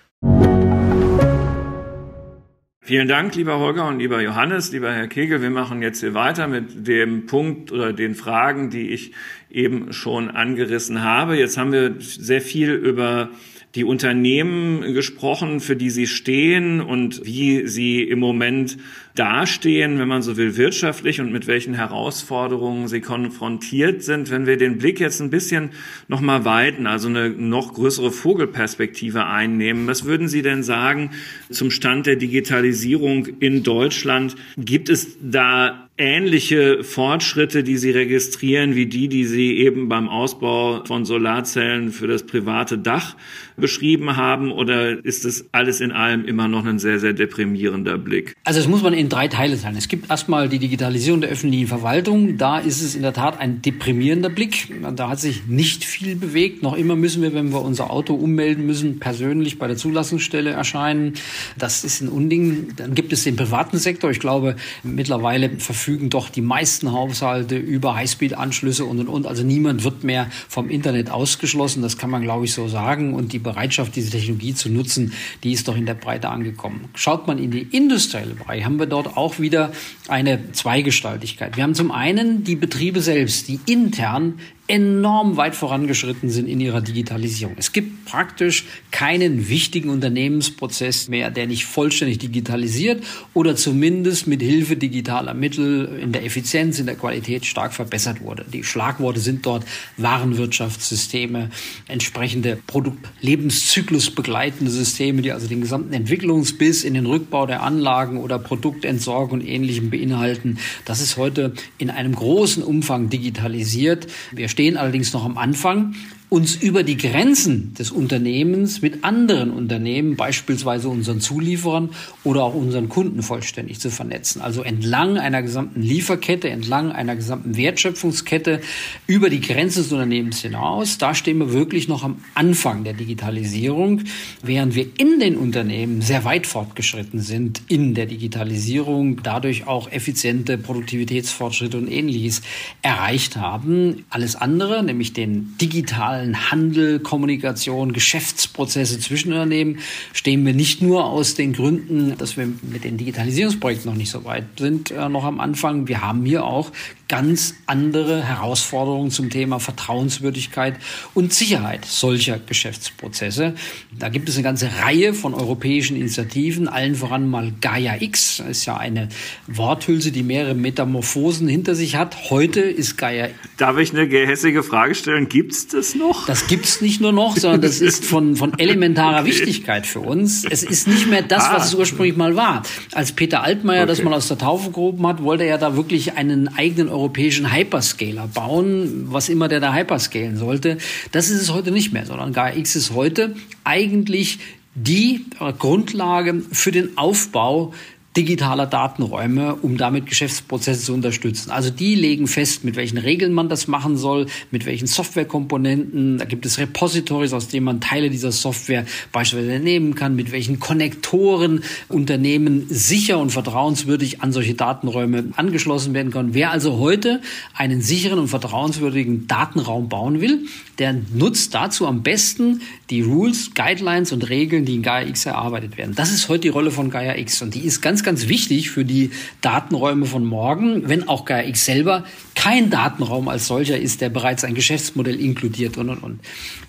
Vielen Dank, lieber Holger und lieber Johannes, lieber Herr Kegel. Wir machen jetzt hier weiter mit dem Punkt oder den Fragen, die ich eben schon angerissen habe. Jetzt haben wir sehr viel über die Unternehmen gesprochen, für die sie stehen und wie sie im Moment dastehen, wenn man so will, wirtschaftlich und mit welchen Herausforderungen sie konfrontiert sind. Wenn wir den Blick jetzt ein bisschen nochmal weiten, also eine noch größere Vogelperspektive einnehmen, was würden Sie denn sagen zum Stand der Digitalisierung in Deutschland? Gibt es da ähnliche Fortschritte, die Sie registrieren, wie die, die Sie eben beim Ausbau von Solarzellen für das private Dach beschrieben haben? Oder ist es alles in allem immer noch ein sehr, sehr deprimierender Blick? Also das muss man in drei Teile teilen. Es gibt erstmal die Digitalisierung der öffentlichen Verwaltung. Da ist es in der Tat ein deprimierender Blick. Da hat sich nicht viel bewegt. Noch immer müssen wir, wenn wir unser Auto ummelden müssen, persönlich bei der Zulassungsstelle erscheinen. Das ist ein Unding. Dann gibt es den privaten Sektor. Ich glaube, mittlerweile verfügen doch die meisten Haushalte über Highspeed-Anschlüsse und und und. Also niemand wird mehr vom Internet ausgeschlossen. Das kann man, glaube ich, so sagen. Und die Bereitschaft, diese Technologie zu nutzen, die ist doch in der Breite angekommen. Schaut man in die industrielle Bereich, haben wir dort auch wieder eine Zweigestaltigkeit. Wir haben zum einen die Betriebe selbst, die intern enorm weit vorangeschritten sind in ihrer Digitalisierung. Es gibt praktisch keinen wichtigen Unternehmensprozess mehr, der nicht vollständig digitalisiert oder zumindest mit Hilfe digitaler Mittel in der Effizienz, in der Qualität stark verbessert wurde. Die Schlagworte sind dort Warenwirtschaftssysteme, entsprechende Produktlebenszyklus begleitende Systeme, die also den gesamten Entwicklungsbiss in den Rückbau der Anlagen oder Produktentsorgung und ähnlichem beinhalten. Das ist heute in einem großen Umfang digitalisiert. Wir stehen allerdings noch am Anfang uns über die Grenzen des Unternehmens mit anderen Unternehmen, beispielsweise unseren Zulieferern oder auch unseren Kunden vollständig zu vernetzen. Also entlang einer gesamten Lieferkette, entlang einer gesamten Wertschöpfungskette über die Grenzen des Unternehmens hinaus. Da stehen wir wirklich noch am Anfang der Digitalisierung, während wir in den Unternehmen sehr weit fortgeschritten sind in der Digitalisierung, dadurch auch effiziente Produktivitätsfortschritte und ähnliches erreicht haben. Alles andere, nämlich den digitalen digitalen Handel, Kommunikation, Geschäftsprozesse zwischen Unternehmen stehen wir nicht nur aus den Gründen, dass wir mit den Digitalisierungsprojekten noch nicht so weit sind, äh, noch am Anfang. Wir haben hier auch ganz andere Herausforderungen zum Thema Vertrauenswürdigkeit und Sicherheit solcher Geschäftsprozesse. Da gibt es eine ganze Reihe von europäischen Initiativen, allen voran mal Gaia X. Das ist ja eine Worthülse, die mehrere Metamorphosen hinter sich hat. Heute ist Gaia. Darf ich eine gehässige Frage stellen? Gibt es das noch? Das gibt es nicht nur noch, sondern das ist von, von elementarer okay. Wichtigkeit für uns. Es ist nicht mehr das, ah. was es ursprünglich mal war. Als Peter Altmaier okay. das mal aus der Taufe gehoben hat, wollte er da wirklich einen eigenen europäischen Hyperscaler bauen, was immer der da hyperscalen sollte. Das ist es heute nicht mehr, sondern GAIA-X ist heute eigentlich die Grundlage für den Aufbau digitaler Datenräume, um damit Geschäftsprozesse zu unterstützen. Also die legen fest, mit welchen Regeln man das machen soll, mit welchen Softwarekomponenten. Da gibt es Repositories, aus denen man Teile dieser Software beispielsweise nehmen kann, mit welchen Konnektoren Unternehmen sicher und vertrauenswürdig an solche Datenräume angeschlossen werden können. Wer also heute einen sicheren und vertrauenswürdigen Datenraum bauen will, der nutzt dazu am besten die Rules, Guidelines und Regeln, die in Gaia X erarbeitet werden. Das ist heute die Rolle von Gaia X und die ist ganz ganz, ganz wichtig für die Datenräume von morgen, wenn auch KX selber kein Datenraum als solcher ist, der bereits ein Geschäftsmodell inkludiert und, und, und.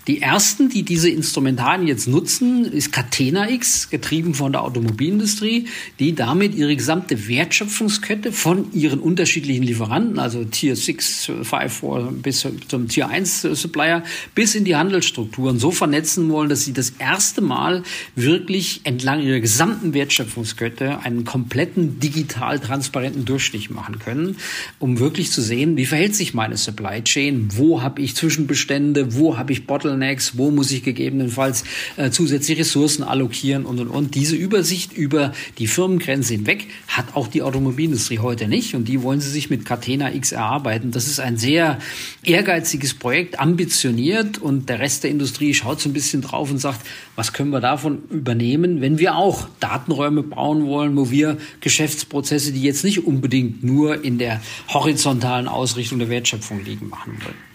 Die ersten, die diese Instrumentarien jetzt nutzen, ist Catena X, getrieben von der Automobilindustrie, die damit ihre gesamte Wertschöpfungskette von ihren unterschiedlichen Lieferanten, also Tier 6, 5, 4 bis zum Tier 1 Supplier, bis in die Handelsstrukturen so vernetzen wollen, dass sie das erste Mal wirklich entlang ihrer gesamten Wertschöpfungskette einen kompletten digital transparenten Durchstich machen können, um wirklich zu sehen, wie verhält sich meine Supply Chain, wo habe ich Zwischenbestände, wo habe ich Bottlenecks, wo muss ich gegebenenfalls äh, zusätzliche Ressourcen allokieren und und und. Diese Übersicht über die Firmengrenze hinweg hat auch die Automobilindustrie heute nicht und die wollen sie sich mit Catena X erarbeiten. Das ist ein sehr ehrgeiziges Projekt, ambitioniert und der Rest der Industrie schaut so ein bisschen drauf und sagt, was können wir davon übernehmen, wenn wir auch Datenräume bauen wollen, wo wir Geschäftsprozesse, die jetzt nicht unbedingt nur in der horizontalen Ausrichtung der Wertschöpfung liegen, machen wollen.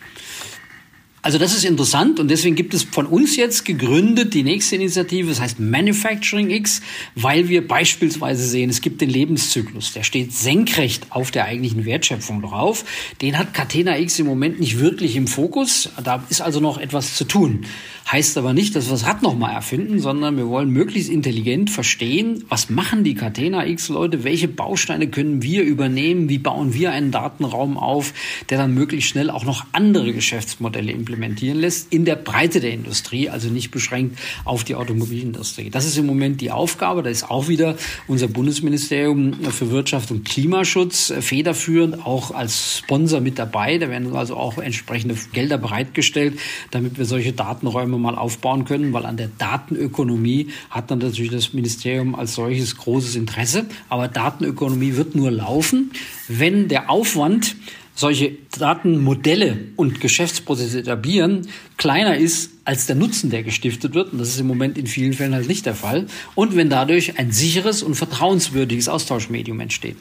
Also das ist interessant und deswegen gibt es von uns jetzt gegründet die nächste Initiative, das heißt Manufacturing X, weil wir beispielsweise sehen, es gibt den Lebenszyklus, der steht senkrecht auf der eigentlichen Wertschöpfung drauf. Den hat Catena X im Moment nicht wirklich im Fokus, da ist also noch etwas zu tun. Heißt aber nicht, dass wir das Rad nochmal erfinden, sondern wir wollen möglichst intelligent verstehen, was machen die Catena X-Leute, welche Bausteine können wir übernehmen, wie bauen wir einen Datenraum auf, der dann möglichst schnell auch noch andere Geschäftsmodelle implementieren lässt, in der Breite der Industrie, also nicht beschränkt auf die Automobilindustrie. Das ist im Moment die Aufgabe, da ist auch wieder unser Bundesministerium für Wirtschaft und Klimaschutz federführend, auch als Sponsor mit dabei. Da werden also auch entsprechende Gelder bereitgestellt, damit wir solche Datenräume wir mal aufbauen können, weil an der Datenökonomie hat dann natürlich das Ministerium als solches großes Interesse. Aber Datenökonomie wird nur laufen, wenn der Aufwand, solche Datenmodelle und Geschäftsprozesse etablieren, kleiner ist als der Nutzen, der gestiftet wird. Und das ist im Moment in vielen Fällen halt nicht der Fall. Und wenn dadurch ein sicheres und vertrauenswürdiges Austauschmedium entsteht.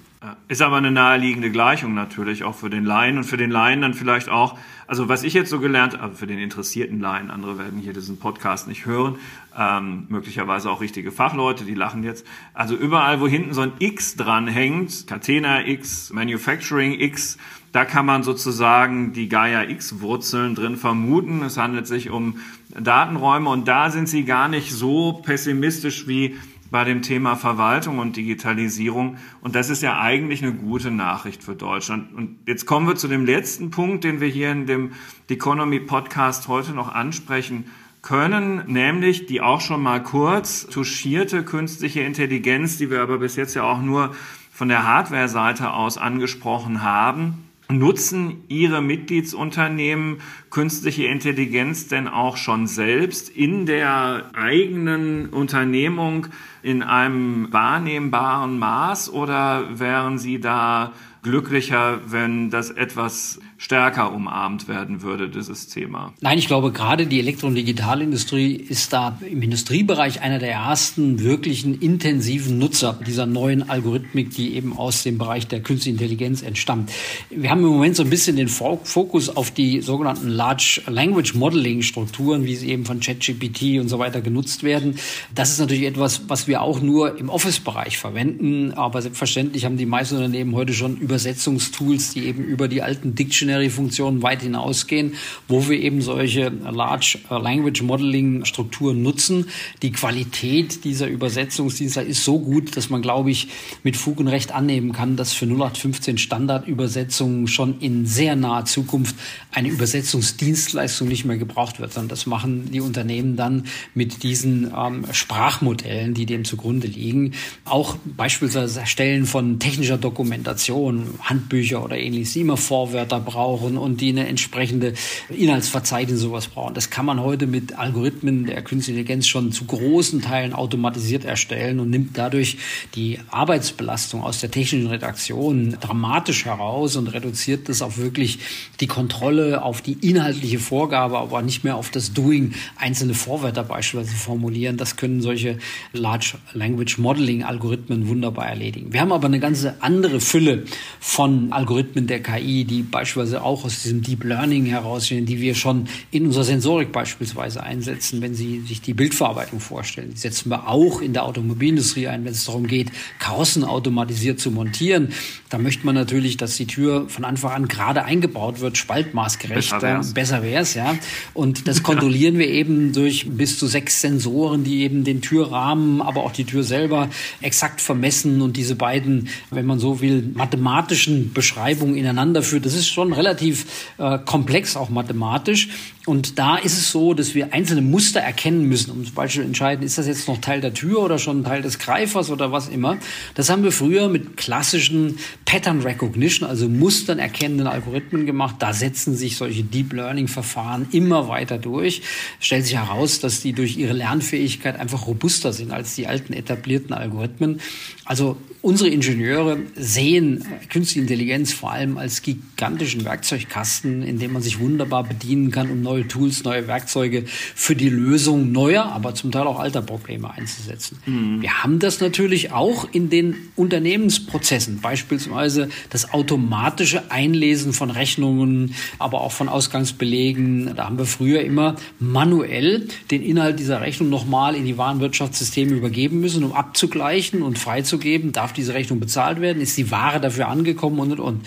Ist aber eine naheliegende Gleichung natürlich auch für den Laien und für den Laien dann vielleicht auch, also was ich jetzt so gelernt habe, für den interessierten Laien, andere werden hier diesen Podcast nicht hören, ähm, möglicherweise auch richtige Fachleute, die lachen jetzt. Also überall, wo hinten so ein X dran hängt, Catena X, Manufacturing X, da kann man sozusagen die Gaia-X-Wurzeln drin vermuten. Es handelt sich um Datenräume und da sind sie gar nicht so pessimistisch wie bei dem Thema Verwaltung und Digitalisierung. Und das ist ja eigentlich eine gute Nachricht für Deutschland. Und jetzt kommen wir zu dem letzten Punkt, den wir hier in dem Economy Podcast heute noch ansprechen können, nämlich die auch schon mal kurz touchierte künstliche Intelligenz, die wir aber bis jetzt ja auch nur von der Hardware-Seite aus angesprochen haben. Nutzen Ihre Mitgliedsunternehmen künstliche Intelligenz denn auch schon selbst in der eigenen Unternehmung in einem wahrnehmbaren Maß? Oder wären Sie da glücklicher, wenn das etwas stärker umarmt werden würde, dieses Thema? Nein, ich glaube, gerade die Elektro- und Digitalindustrie ist da im Industriebereich einer der ersten wirklichen intensiven Nutzer dieser neuen Algorithmik, die eben aus dem Bereich der künstlichen Intelligenz entstammt. Wir haben im Moment so ein bisschen den Fokus auf die sogenannten Large Language Modeling Strukturen, wie sie eben von ChatGPT und so weiter genutzt werden. Das ist natürlich etwas, was wir auch nur im Office-Bereich verwenden. Aber selbstverständlich haben die meisten Unternehmen heute schon Übersetzungstools, die eben über die alten Dictionary Dictionary-Funktionen weit hinausgehen, wo wir eben solche Large Language Modeling Strukturen nutzen. Die Qualität dieser Übersetzungsdienste ist so gut, dass man, glaube ich, mit Fug und Recht annehmen kann, dass für 0815 Standardübersetzungen schon in sehr naher Zukunft eine Übersetzungsdienstleistung nicht mehr gebraucht wird, sondern das machen die Unternehmen dann mit diesen ähm, Sprachmodellen, die dem zugrunde liegen. Auch beispielsweise Erstellen von technischer Dokumentation, Handbücher oder ähnliches, die immer Vorwörter brauchen brauchen und die eine entsprechende Inhaltsverzeichnis sowas brauchen. Das kann man heute mit Algorithmen der künstlichen Intelligenz schon zu großen Teilen automatisiert erstellen und nimmt dadurch die Arbeitsbelastung aus der technischen Redaktion dramatisch heraus und reduziert das auf wirklich die Kontrolle auf die inhaltliche Vorgabe, aber nicht mehr auf das Doing einzelne Vorwörter beispielsweise formulieren. Das können solche Large Language Modeling Algorithmen wunderbar erledigen. Wir haben aber eine ganze andere Fülle von Algorithmen der KI, die beispielsweise beziehungsweise auch aus diesem Deep Learning herausstehen, die wir schon in unserer Sensorik beispielsweise einsetzen, wenn Sie sich die Bildverarbeitung vorstellen. Die setzen wir auch in der Automobilindustrie ein, wenn es darum geht, Karossen automatisiert zu montieren. Da möchte man natürlich, dass die Tür von Anfang an gerade eingebaut wird, spaltmaßgerecht. Besser wär's, besser wär's ja. Und das kontrollieren wir eben durch bis zu sechs Sensoren, die eben den Türrahmen, aber auch die Tür selber exakt vermessen und diese beiden, wenn man so will, mathematischen Beschreibungen ineinander führt. Das ist schon relativ äh, komplex, auch mathematisch. Und da ist es so, dass wir einzelne Muster erkennen müssen, um zum Beispiel entscheiden, ist das jetzt noch Teil der Tür oder schon Teil des Greifers oder was immer. Das haben wir früher mit klassischen Pattern Recognition, also Mustern erkennenden Algorithmen gemacht. Da setzen sich solche Deep Learning Verfahren immer weiter durch. Stellt sich heraus, dass die durch ihre Lernfähigkeit einfach robuster sind als die alten etablierten Algorithmen. Also unsere Ingenieure sehen künstliche Intelligenz vor allem als gigantischen Werkzeugkasten, in dem man sich wunderbar bedienen kann, um neue Tools, neue Werkzeuge für die Lösung neuer, aber zum Teil auch alter Probleme einzusetzen. Mhm. Wir haben das natürlich auch in den Unternehmensprozessen, beispielsweise das automatische Einlesen von Rechnungen, aber auch von Ausgangsbelegen. Da haben wir früher immer manuell den Inhalt dieser Rechnung nochmal in die Warenwirtschaftssysteme übergeben müssen, um abzugleichen und freizugeben geben, darf diese Rechnung bezahlt werden, ist die Ware dafür angekommen und und und.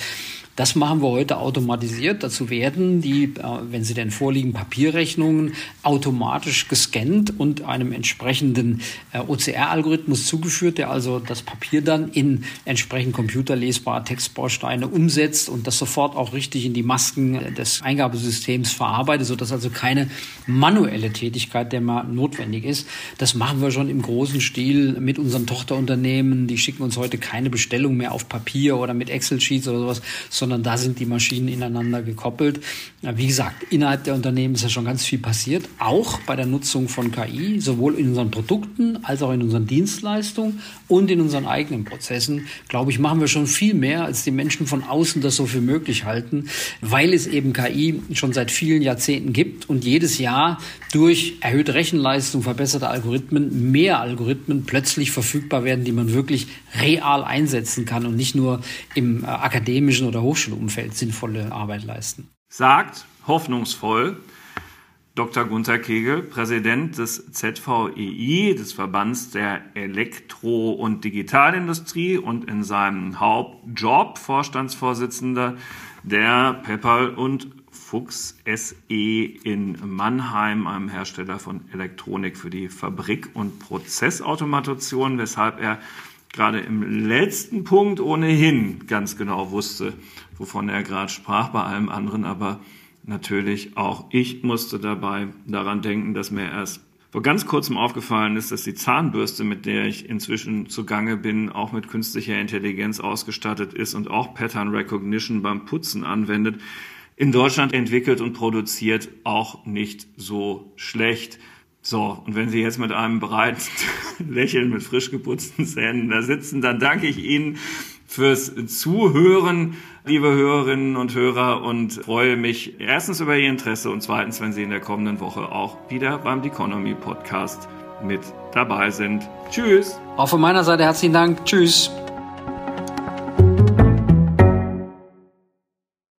Das machen wir heute automatisiert. Dazu werden die, äh, wenn sie denn vorliegen, Papierrechnungen automatisch gescannt und einem entsprechenden äh, OCR-Algorithmus zugeführt, der also das Papier dann in entsprechend computerlesbare Textbausteine umsetzt und das sofort auch richtig in die Masken des Eingabesystems verarbeitet, sodass also keine manuelle Tätigkeit der mal notwendig ist. Das machen wir schon im großen Stil mit unseren Tochterunternehmen. Die schicken uns heute keine Bestellung mehr auf Papier oder mit Excel-Sheets oder sowas, sondern sondern da sind die Maschinen ineinander gekoppelt. Wie gesagt, innerhalb der Unternehmen ist ja schon ganz viel passiert, auch bei der Nutzung von KI, sowohl in unseren Produkten als auch in unseren Dienstleistungen und in unseren eigenen Prozessen. Glaube ich, machen wir schon viel mehr, als die Menschen von außen das so für möglich halten, weil es eben KI schon seit vielen Jahrzehnten gibt und jedes Jahr durch erhöhte Rechenleistung, verbesserte Algorithmen, mehr Algorithmen plötzlich verfügbar werden, die man wirklich real einsetzen kann und nicht nur im äh, akademischen oder Hochschulumfeld sinnvolle Arbeit leisten. Sagt hoffnungsvoll Dr. Gunther Kegel, Präsident des ZVEI, des Verbands der Elektro- und Digitalindustrie und in seinem Hauptjob Vorstandsvorsitzender der Pepperl und Fuchs SE in Mannheim, einem Hersteller von Elektronik für die Fabrik- und Prozessautomation, weshalb er gerade im letzten Punkt ohnehin ganz genau wusste, wovon er gerade sprach, bei allem anderen aber natürlich auch ich musste dabei daran denken, dass mir erst vor ganz kurzem aufgefallen ist, dass die Zahnbürste, mit der ich inzwischen zugange bin, auch mit künstlicher Intelligenz ausgestattet ist und auch Pattern Recognition beim Putzen anwendet, in Deutschland entwickelt und produziert, auch nicht so schlecht. So, und wenn Sie jetzt mit einem breiten Lächeln mit frisch geputzten Zähnen da sitzen, dann danke ich Ihnen fürs Zuhören, liebe Hörerinnen und Hörer, und freue mich erstens über Ihr Interesse und zweitens, wenn Sie in der kommenden Woche auch wieder beim Economy Podcast mit dabei sind. Tschüss. Auch von meiner Seite herzlichen Dank. Tschüss.